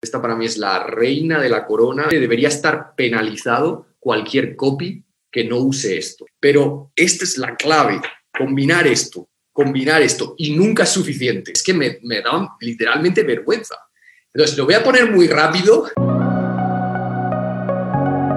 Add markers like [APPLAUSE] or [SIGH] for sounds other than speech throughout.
Esta para mí es la reina de la corona. Debería estar penalizado cualquier copy que no use esto. Pero esta es la clave, combinar esto, combinar esto, y nunca es suficiente. Es que me, me da literalmente vergüenza. Entonces, lo voy a poner muy rápido.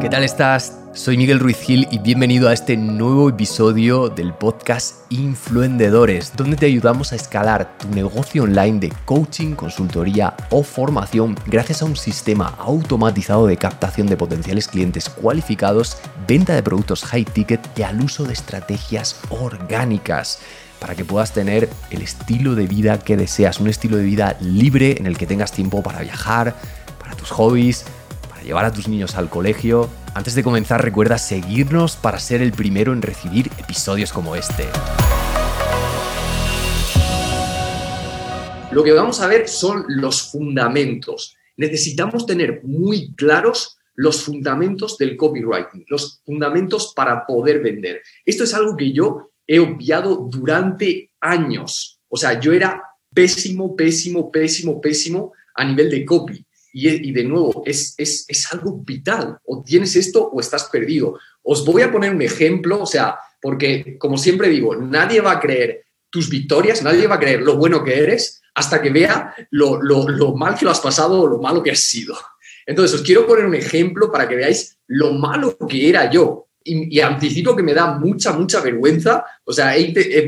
¿Qué tal estás? Soy Miguel Ruiz Gil y bienvenido a este nuevo episodio del podcast Influendedores, donde te ayudamos a escalar tu negocio online de coaching, consultoría o formación gracias a un sistema automatizado de captación de potenciales clientes cualificados, venta de productos high ticket y al uso de estrategias orgánicas para que puedas tener el estilo de vida que deseas, un estilo de vida libre en el que tengas tiempo para viajar, para tus hobbies, llevar a tus niños al colegio. Antes de comenzar recuerda seguirnos para ser el primero en recibir episodios como este. Lo que vamos a ver son los fundamentos. Necesitamos tener muy claros los fundamentos del copywriting, los fundamentos para poder vender. Esto es algo que yo he obviado durante años. O sea, yo era pésimo, pésimo, pésimo, pésimo a nivel de copy. Y, de nuevo, es, es, es, algo vital. O tienes esto o estás perdido. Os voy a poner un ejemplo, o sea, porque como siempre digo, nadie va a creer tus victorias, nadie va a creer lo bueno que eres hasta que vea lo, lo, lo mal que lo has pasado o lo malo que has sido. Entonces, os quiero poner un ejemplo para que veáis lo malo que era yo y, anticipo que me da mucha, mucha vergüenza. O sea,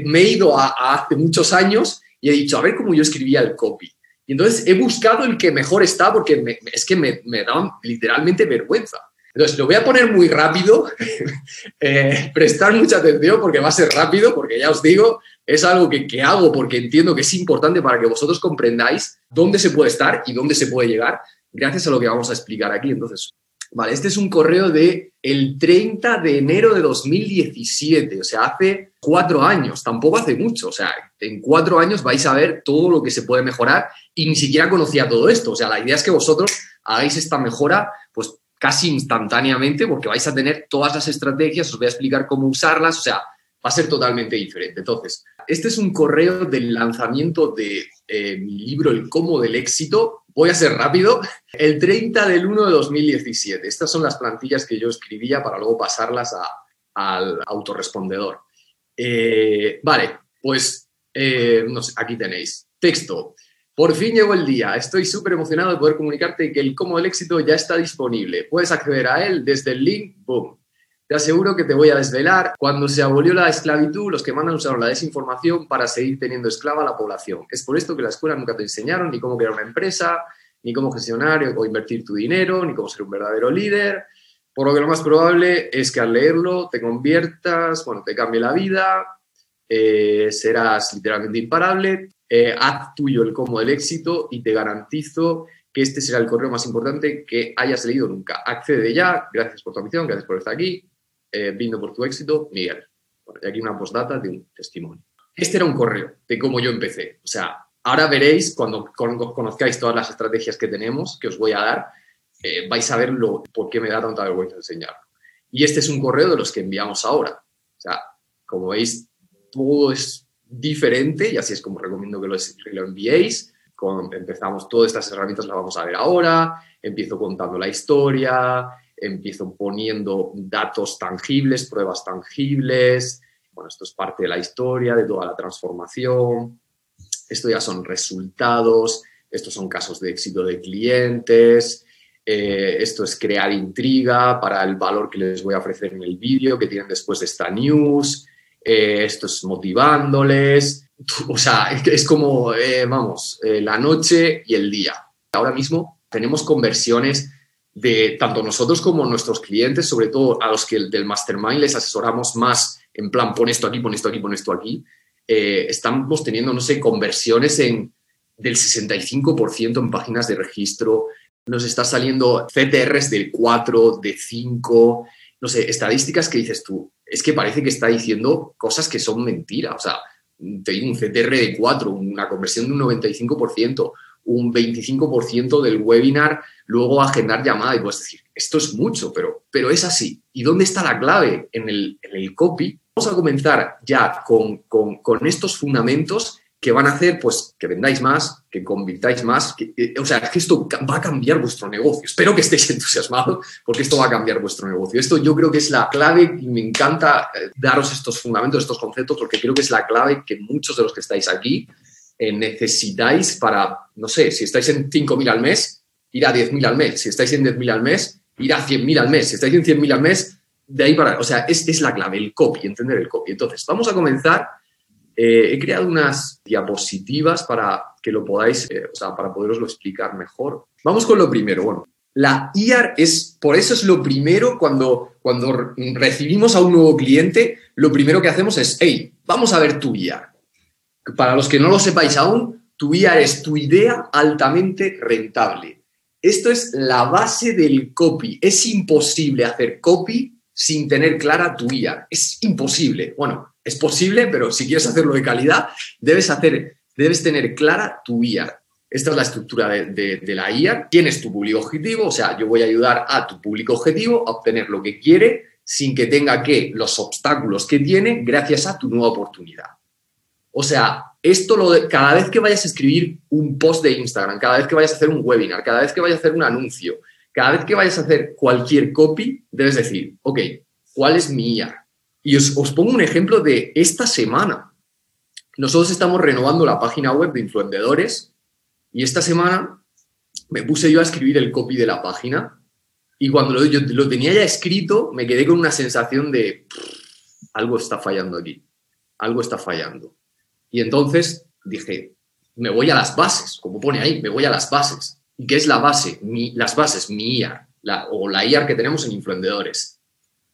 me he ido a, hace muchos años y he dicho, a ver cómo yo escribía el copy. Y entonces he buscado el que mejor está porque es que me, me da literalmente vergüenza. Entonces, lo voy a poner muy rápido, [LAUGHS] eh, prestar mucha atención porque va a ser rápido, porque ya os digo, es algo que, que, hago porque entiendo que es importante para que vosotros comprendáis dónde se puede estar y dónde se puede llegar, gracias a lo que vamos a explicar aquí. Entonces, Vale, este es un correo de el 30 de enero de 2017, o sea, hace cuatro años, tampoco hace mucho, o sea, en cuatro años vais a ver todo lo que se puede mejorar y ni siquiera conocía todo esto, o sea, la idea es que vosotros hagáis esta mejora pues casi instantáneamente porque vais a tener todas las estrategias, os voy a explicar cómo usarlas, o sea, va a ser totalmente diferente. Entonces, este es un correo del lanzamiento de eh, mi libro El cómo del éxito, Voy a ser rápido. El 30 del 1 de 2017. Estas son las plantillas que yo escribía para luego pasarlas al autorrespondedor. Eh, vale, pues eh, aquí tenéis. Texto. Por fin llegó el día. Estoy súper emocionado de poder comunicarte que el Cómo del Éxito ya está disponible. Puedes acceder a él desde el link. Boom. Te aseguro que te voy a desvelar. Cuando se abolió la esclavitud, los que mandan usaron la desinformación para seguir teniendo esclava a la población. Es por esto que la escuela nunca te enseñaron ni cómo crear una empresa, ni cómo gestionar o invertir tu dinero, ni cómo ser un verdadero líder. Por lo que lo más probable es que al leerlo te conviertas, bueno, te cambie la vida, eh, serás literalmente imparable, eh, haz tuyo el cómo del éxito y te garantizo que este será el correo más importante que hayas leído nunca. Accede ya, gracias por tu atención, gracias por estar aquí, eh, vindo por tu éxito, Miguel. y aquí una postdata de un testimonio. Este era un correo de cómo yo empecé. O sea, ahora veréis, cuando conozcáis todas las estrategias que tenemos, que os voy a dar, eh, vais a ver lo, por qué me da tanta vergüenza enseñar. Y este es un correo de los que enviamos ahora. O sea, como veis, todo es diferente y así es como recomiendo que lo, lo enviéis. empezamos todas estas herramientas, las vamos a ver ahora. Empiezo contando la historia, empiezo poniendo datos tangibles, pruebas tangibles. Bueno, esto es parte de la historia, de toda la transformación. Esto ya son resultados, estos son casos de éxito de clientes, eh, esto es crear intriga para el valor que les voy a ofrecer en el vídeo que tienen después de esta news, eh, esto es motivándoles, o sea, es como, eh, vamos, la noche y el día. Ahora mismo tenemos conversiones de tanto nosotros como nuestros clientes, sobre todo a los que del mastermind les asesoramos más en plan, pon esto aquí, pon esto aquí, pon esto aquí, eh, estamos teniendo, no sé, conversiones en, del 65% en páginas de registro, nos está saliendo CTRs del 4, de 5, no sé, estadísticas que dices tú, es que parece que está diciendo cosas que son mentiras, o sea, te digo un CTR de 4, una conversión de un 95%, un 25% del webinar, luego agendar llamada y puedes decir, esto es mucho, pero, pero es así. ¿Y dónde está la clave? En el, en el copy. Vamos a comenzar ya con, con, con estos fundamentos que van a hacer pues que vendáis más, que convirtáis más. Que, eh, o sea, que esto va a cambiar vuestro negocio. Espero que estéis [LAUGHS] entusiasmados porque esto va a cambiar vuestro negocio. Esto yo creo que es la clave y me encanta eh, daros estos fundamentos, estos conceptos, porque creo que es la clave que muchos de los que estáis aquí eh, necesitáis para, no sé, si estáis en 5.000 al mes, ir a 10.000 al mes. Si estáis en 10.000 al mes, ir a 100.000 al mes. Si estáis en 100.000 al mes, de ahí para... O sea, es, es la clave, el copy, entender el copy. Entonces, vamos a comenzar eh, he creado unas diapositivas para que lo podáis, eh, o sea, para poderoslo explicar mejor. Vamos con lo primero. Bueno, la IAR es, por eso es lo primero cuando, cuando recibimos a un nuevo cliente, lo primero que hacemos es, hey, vamos a ver tu IAR. Para los que no lo sepáis aún, tu IAR es tu idea altamente rentable. Esto es la base del copy. Es imposible hacer copy sin tener clara tu IAR. Es imposible. Bueno, es posible, pero si quieres hacerlo de calidad, debes, hacer, debes tener clara tu IAR. Esta es la estructura de, la IAR. Tienes tu público objetivo, o sea, yo voy a ayudar a tu público objetivo a obtener lo que quiere sin que tenga que los obstáculos que tiene gracias a tu nueva oportunidad. O sea, esto lo cada vez que vayas a escribir un post de Instagram, cada vez que vayas a hacer un webinar, cada vez que vayas a hacer un anuncio, cada vez que vayas a hacer cualquier copy, debes decir, ok, ¿cuál es mi IAR? Y os, pongo un ejemplo de esta semana. Nosotros estamos renovando la página web de Influendedores y esta semana me puse yo a escribir el copy de la página y cuando lo, yo lo tenía ya escrito me quedé con una sensación de algo está fallando aquí, algo está fallando. Y entonces dije, me voy a las bases, como pone ahí, me voy a las bases. ¿Y qué es la base? Las bases, mi IAR, o la IAR que tenemos en Influendedores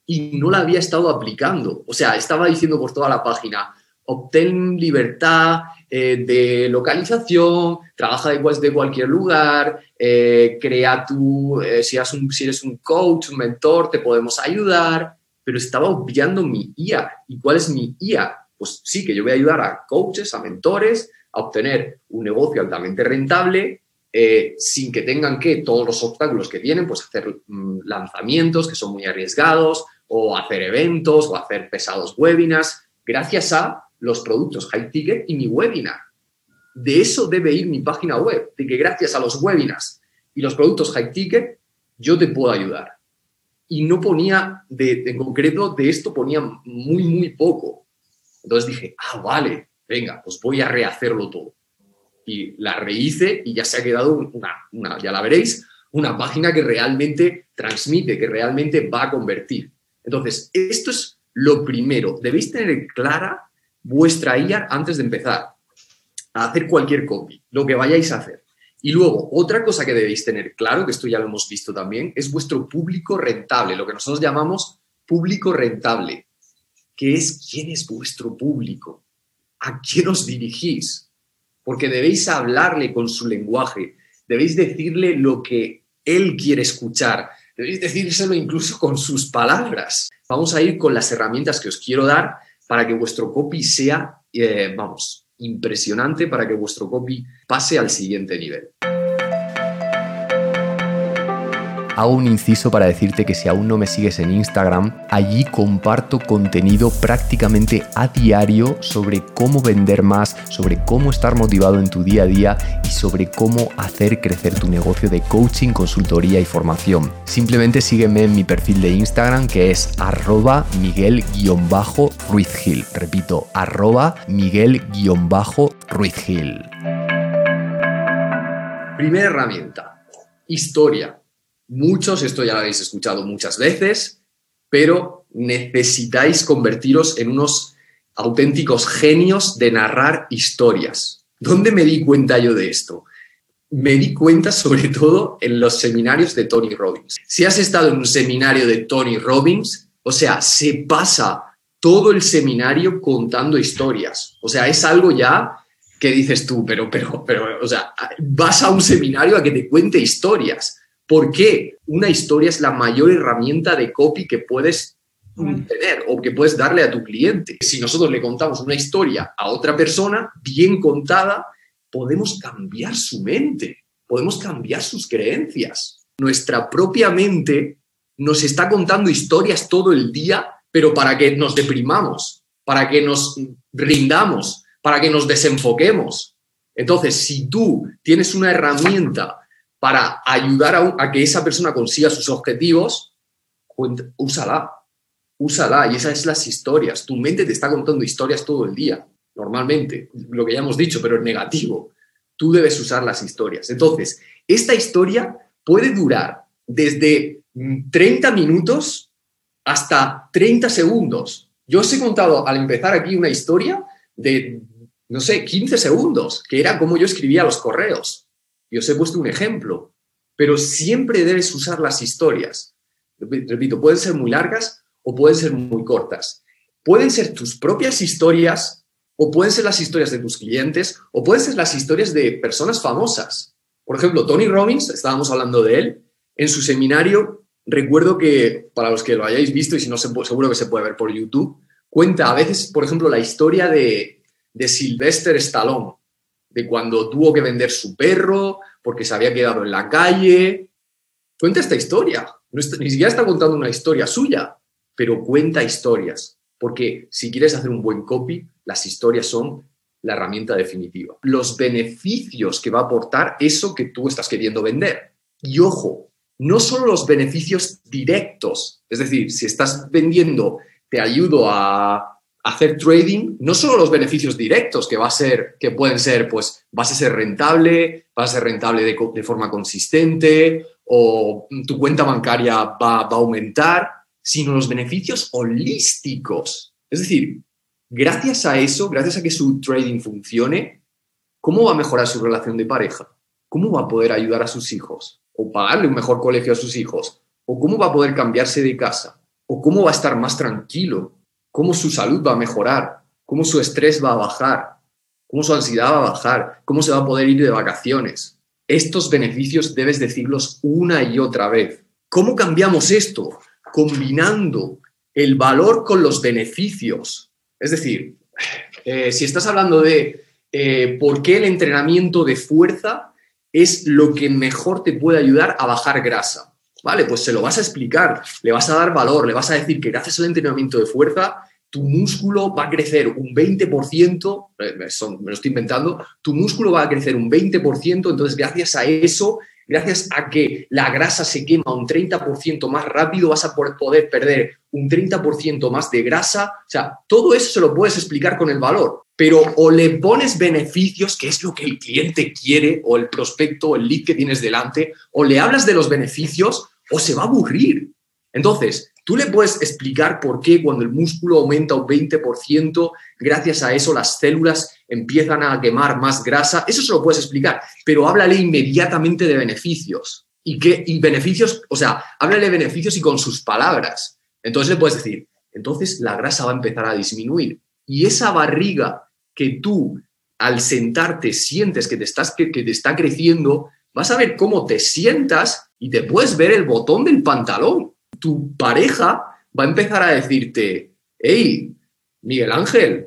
y no la había estado aplicando. O sea, estaba diciendo por toda la página, obtén libertad eh, de localización, trabaja de, de cualquier lugar, eh, crea tu, eh, si, eres un, si eres un coach, un mentor, te podemos ayudar, pero estaba obviando mi IA. ¿Y cuál es mi IA? Pues sí, que yo voy a ayudar a coaches, a mentores, a obtener un negocio altamente rentable, sin que tengan que todos los obstáculos que tienen, pues hacer mm, lanzamientos que son muy arriesgados o hacer eventos o hacer pesados webinars, gracias a los productos high ticket y mi webinar. De eso debe ir mi página web, de que gracias a los webinars y los productos high ticket, yo te puedo ayudar. Y no ponía, de, en concreto, de esto ponía muy, muy poco. Entonces dije, ah, vale, venga, pues voy a rehacerlo todo. Y la rehice y ya se ha quedado una, una ya la veréis, una página que realmente transmite, que realmente va a convertir. Entonces, esto es lo primero. Debéis tener clara vuestra IA antes de empezar a hacer cualquier copy, lo que vayáis a hacer. Y luego, otra cosa que debéis tener claro, que esto ya lo hemos visto también, es vuestro público rentable, lo que nosotros llamamos público rentable, que es quién es vuestro público, a quién os dirigís, porque debéis hablarle con su lenguaje, debéis decirle lo que él quiere escuchar, Debéis decírselo incluso con sus palabras. Vamos a ir con las herramientas que os quiero dar para que vuestro copy sea, eh, vamos, impresionante, para que vuestro copy pase al siguiente nivel. Hago un inciso para decirte que si aún no me sigues en Instagram, allí comparto contenido prácticamente a diario sobre cómo vender más, sobre cómo estar motivado en tu día a día y sobre cómo hacer crecer tu negocio de coaching, consultoría y formación. Simplemente sígueme en mi perfil de Instagram que es arroba miguel-ruizgil. Repito, arroba miguel-ruizgil. Primera herramienta, historia Muchos, esto ya lo habéis escuchado muchas veces, pero necesitáis convertiros en unos auténticos genios de narrar historias. ¿Dónde me di cuenta yo de esto? Me di cuenta sobre [LAUGHS] todo en los seminarios de Tony Robbins. Si has estado en un seminario de Tony Robbins, o sea, se pasa todo el seminario contando historias. O sea, es algo ya que dices tú, pero, pero, pero, o sea, vas a un seminario a que te cuente historias. ¿Por qué? Una historia es la mayor herramienta de copy que puedes tener o que puedes darle a tu cliente. Si nosotros le contamos una historia a otra persona bien contada, podemos cambiar su mente, podemos cambiar sus creencias. Nuestra propia mente nos está contando historias todo el día, pero para que nos deprimamos, para que nos rindamos, para que nos desenfoquemos. Entonces, si tú tienes una herramienta para ayudar a, que esa persona consiga sus objetivos, úsala, úsala. Y esas son las historias. Tu mente te está contando historias todo el día, normalmente, lo que ya hemos dicho, pero es negativo. Tú debes usar las historias. Entonces, esta historia puede durar desde 30 minutos hasta 30 segundos. Yo os he contado al empezar aquí una historia de, no sé, 15 segundos, que era como yo escribía los correos. Y os he puesto un ejemplo, pero siempre debes usar las historias. Repito, pueden ser muy largas o pueden ser muy cortas. Pueden ser tus propias historias o pueden ser las historias de tus clientes o pueden ser las historias de personas famosas. Por ejemplo, Tony Robbins, estábamos hablando de él, en su seminario, recuerdo que, para los que lo hayáis visto y si no, seguro que se puede ver por YouTube, cuenta a veces, por ejemplo, la historia de, de Sylvester Stallone, de cuando tuvo que vender su perro porque se había quedado en la calle. Cuenta esta historia. ni siquiera está contando una historia suya, pero cuenta historias. Porque si quieres hacer un buen copy, las historias son la herramienta definitiva. Los beneficios que va a aportar eso que tú estás queriendo vender. Y ojo, no solo los beneficios directos, es decir, si estás vendiendo, te ayudo a hacer trading, no solo los beneficios directos que va a ser, que pueden ser, pues vas a ser rentable, vas a ser rentable de, forma consistente o tu cuenta bancaria va, va, a aumentar, sino los beneficios holísticos. Es decir, gracias a eso, gracias a que su trading funcione, ¿cómo va a mejorar su relación de pareja? ¿Cómo va a poder ayudar a sus hijos? ¿O pagarle un mejor colegio a sus hijos? ¿O cómo va a poder cambiarse de casa? ¿O cómo va a estar más tranquilo? Cómo su salud va a mejorar, cómo su estrés va a bajar, cómo su ansiedad va a bajar, cómo se va a poder ir de vacaciones. Estos beneficios debes decirlos una y otra vez. ¿Cómo cambiamos esto? Combinando el valor con los beneficios. Es decir, eh, si estás hablando de eh, por qué el entrenamiento de fuerza es lo que mejor te puede ayudar a bajar grasa. Vale, pues se lo vas a explicar, le vas a dar valor, le vas a decir que gracias al entrenamiento de fuerza, tu músculo va a crecer un 20%, eh, me lo estoy inventando, tu músculo va a crecer un 20%, entonces gracias a eso, gracias a que la grasa se quema un 30% más rápido, vas a poder perder un 30% más de grasa. O sea, todo eso se lo puedes explicar con el valor, pero o le pones beneficios, que es lo que el cliente quiere, o el prospecto, o el lead que tienes delante, o le hablas de los beneficios, o se va a aburrir. Entonces, tú le puedes explicar por qué cuando el músculo aumenta un 20%, gracias a eso las células empiezan a quemar más grasa. Eso se lo puedes explicar, pero háblale inmediatamente de beneficios. ¿Y qué? Y beneficios, o sea, háblale beneficios y con sus palabras. Entonces le puedes decir, entonces la grasa va a empezar a disminuir. Y esa barriga que tú al sentarte sientes que te, estás, que te está creciendo, vas a ver cómo te sientas y te puedes ver el botón del pantalón. Tu pareja va a empezar a decirte, hey, Miguel Ángel,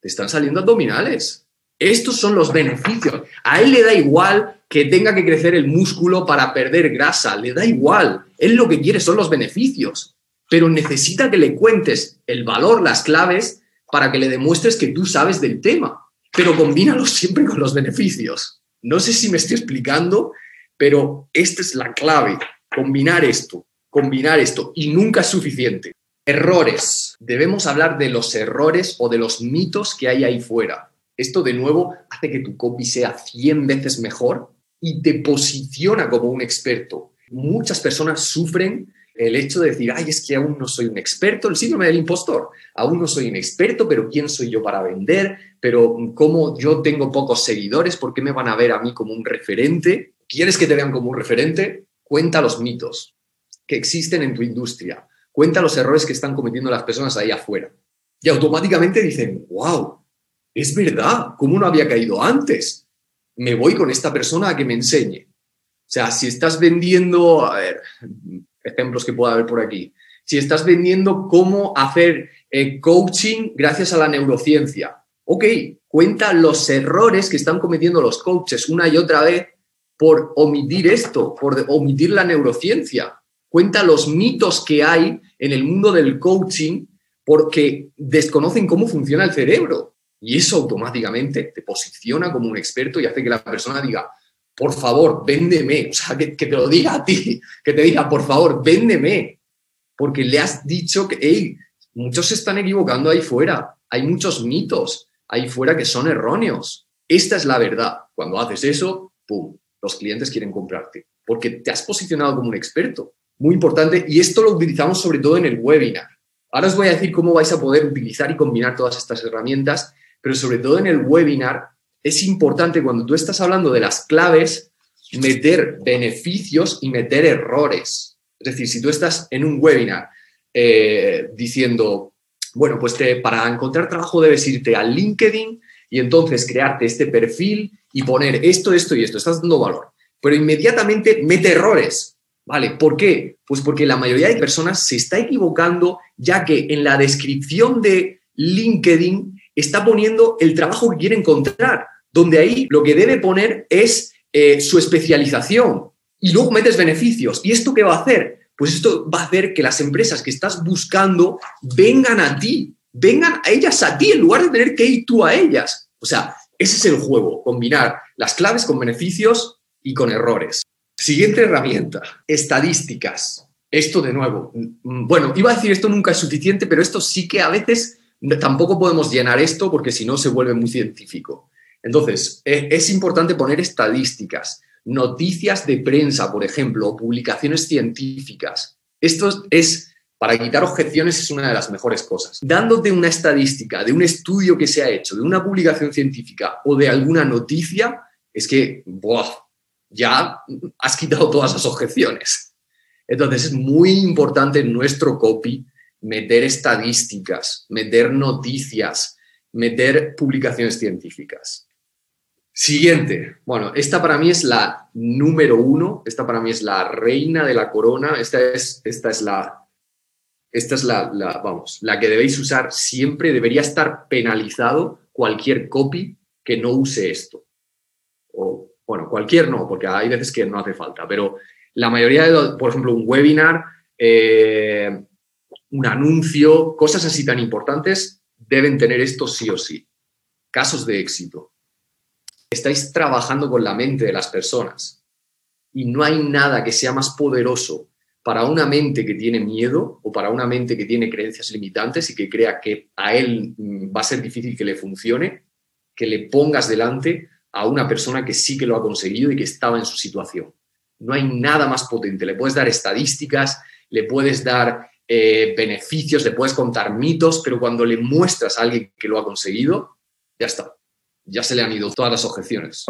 te están saliendo abdominales. Estos son los beneficios. A él le da igual que tenga que crecer el músculo para perder grasa, le da igual. Él lo que quiere son los beneficios, pero necesita que le cuentes el valor, las claves, para que le demuestres que tú sabes del tema. Pero combínalo siempre con los beneficios. No sé si me estoy explicando, pero esta es la clave, combinar esto, combinar esto, y nunca es suficiente. Errores. Debemos hablar de los errores o de los mitos que hay ahí fuera. Esto de nuevo hace que tu copy sea 100 veces mejor y te posiciona como un experto. Muchas personas sufren el hecho de decir, ay, es que aún no soy un experto, el síndrome del impostor, aún no soy un experto, pero ¿quién soy yo para vender? Pero ¿cómo yo tengo pocos seguidores? ¿Por qué me van a ver a mí como un referente? ¿Quieres que te vean como un referente? Cuenta los mitos que existen en tu industria. Cuenta los errores que están cometiendo las personas ahí afuera. Y automáticamente dicen, wow, es verdad, ¿cómo no había caído antes? Me voy con esta persona a que me enseñe. O sea, si estás vendiendo, a ver, ejemplos que pueda haber por aquí, si estás vendiendo cómo hacer eh, coaching gracias a la neurociencia, ok, cuenta los errores que están cometiendo los coaches una y otra vez por omitir esto, por omitir la neurociencia. Cuenta los mitos que hay en el mundo del coaching porque desconocen cómo funciona el cerebro. Y eso automáticamente te posiciona como un experto y hace que la persona diga, por favor, véndeme. O sea, que, te lo diga a ti, que te diga, por favor, véndeme. Porque le has dicho que, hey, muchos se están equivocando ahí fuera. Hay muchos mitos ahí fuera que son erróneos. Esta es la verdad. Cuando haces eso, ¡pum! Los clientes quieren comprarte. Porque te has posicionado como un experto. Muy importante. Y esto lo utilizamos sobre todo en el webinar. Ahora os voy a decir cómo vais a poder utilizar y combinar todas estas herramientas, pero sobre todo en el webinar es importante cuando tú estás hablando de las claves meter beneficios y meter errores. Es decir, si tú estás en un webinar eh, diciendo, bueno, pues para encontrar trabajo debes irte a LinkedIn y entonces crearte este perfil y poner esto, esto y esto, estás dando valor. Pero inmediatamente mete errores. ¿Vale? ¿Por qué? Pues porque la mayoría de personas se está equivocando ya que en la descripción de LinkedIn está poniendo el trabajo que quiere encontrar, donde ahí lo que debe poner es eh, su especialización y luego metes beneficios. ¿Y esto qué va a hacer? Pues esto va a hacer que las empresas que estás buscando vengan a ti, vengan a ellas a ti en lugar de tener que ir tú a ellas. O sea, ese es el juego, combinar las claves con beneficios y con errores. Siguiente herramienta, estadísticas. Esto de nuevo, mm, bueno, iba a decir esto nunca es suficiente, pero esto sí que a veces tampoco podemos llenar esto porque si no se vuelve muy científico. Entonces, e, es importante poner estadísticas, noticias de prensa, por ejemplo, o publicaciones científicas. Esto es, para quitar objeciones, es una de las mejores cosas. Dándote una estadística de un estudio que se ha hecho, de una publicación científica o de alguna noticia, es que, ya has quitado todas las objeciones. Entonces, es muy importante en nuestro copy meter estadísticas, meter noticias, meter publicaciones científicas. Siguiente. Bueno, esta para mí es la número uno, esta para mí es la reina de la corona, esta es, esta es la... Esta es la, vamos, la que debéis usar siempre. Debería estar penalizado cualquier copy que no use esto. O, bueno, cualquier no, porque hay veces que no hace falta, pero la mayoría de, por ejemplo, un webinar, eh, un anuncio, cosas así tan importantes, deben tener esto sí o sí. Casos de éxito. Estáis trabajando con la mente de las personas y no hay nada que sea más poderoso para una mente que tiene miedo o para una mente que tiene creencias limitantes y que crea que a él mm, va a ser difícil que le funcione, que le pongas delante a una persona que sí que lo ha conseguido y que estaba en su situación. No hay nada más potente. Le puedes dar estadísticas, le puedes dar eh, beneficios, le puedes contar mitos, pero cuando le muestras a alguien que lo ha conseguido, ya está. Ya se le han ido todas las objeciones.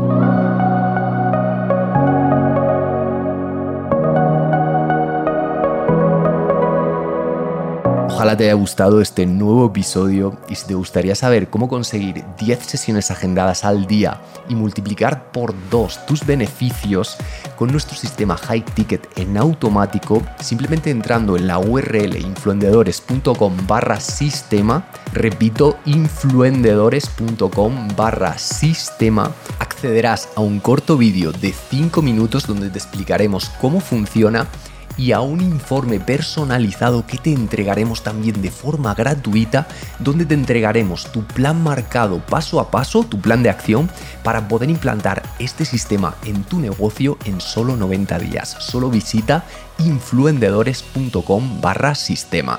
Ojalá te haya gustado este nuevo episodio y si te gustaría saber cómo conseguir 10 sesiones agendadas al día y multiplicar por 2 tus beneficios con nuestro sistema High Ticket en automático, simplemente entrando en la URL influendedores.com barra sistema, repito, influendedores.com barra sistema, accederás a un corto vídeo de 5 minutos donde te explicaremos cómo funciona y a un informe personalizado que te entregaremos también de forma gratuita, donde te entregaremos tu plan marcado paso a paso, tu plan de acción, para poder implantar este sistema en tu negocio en solo 90 días. Solo visita influendedores.com barra sistema.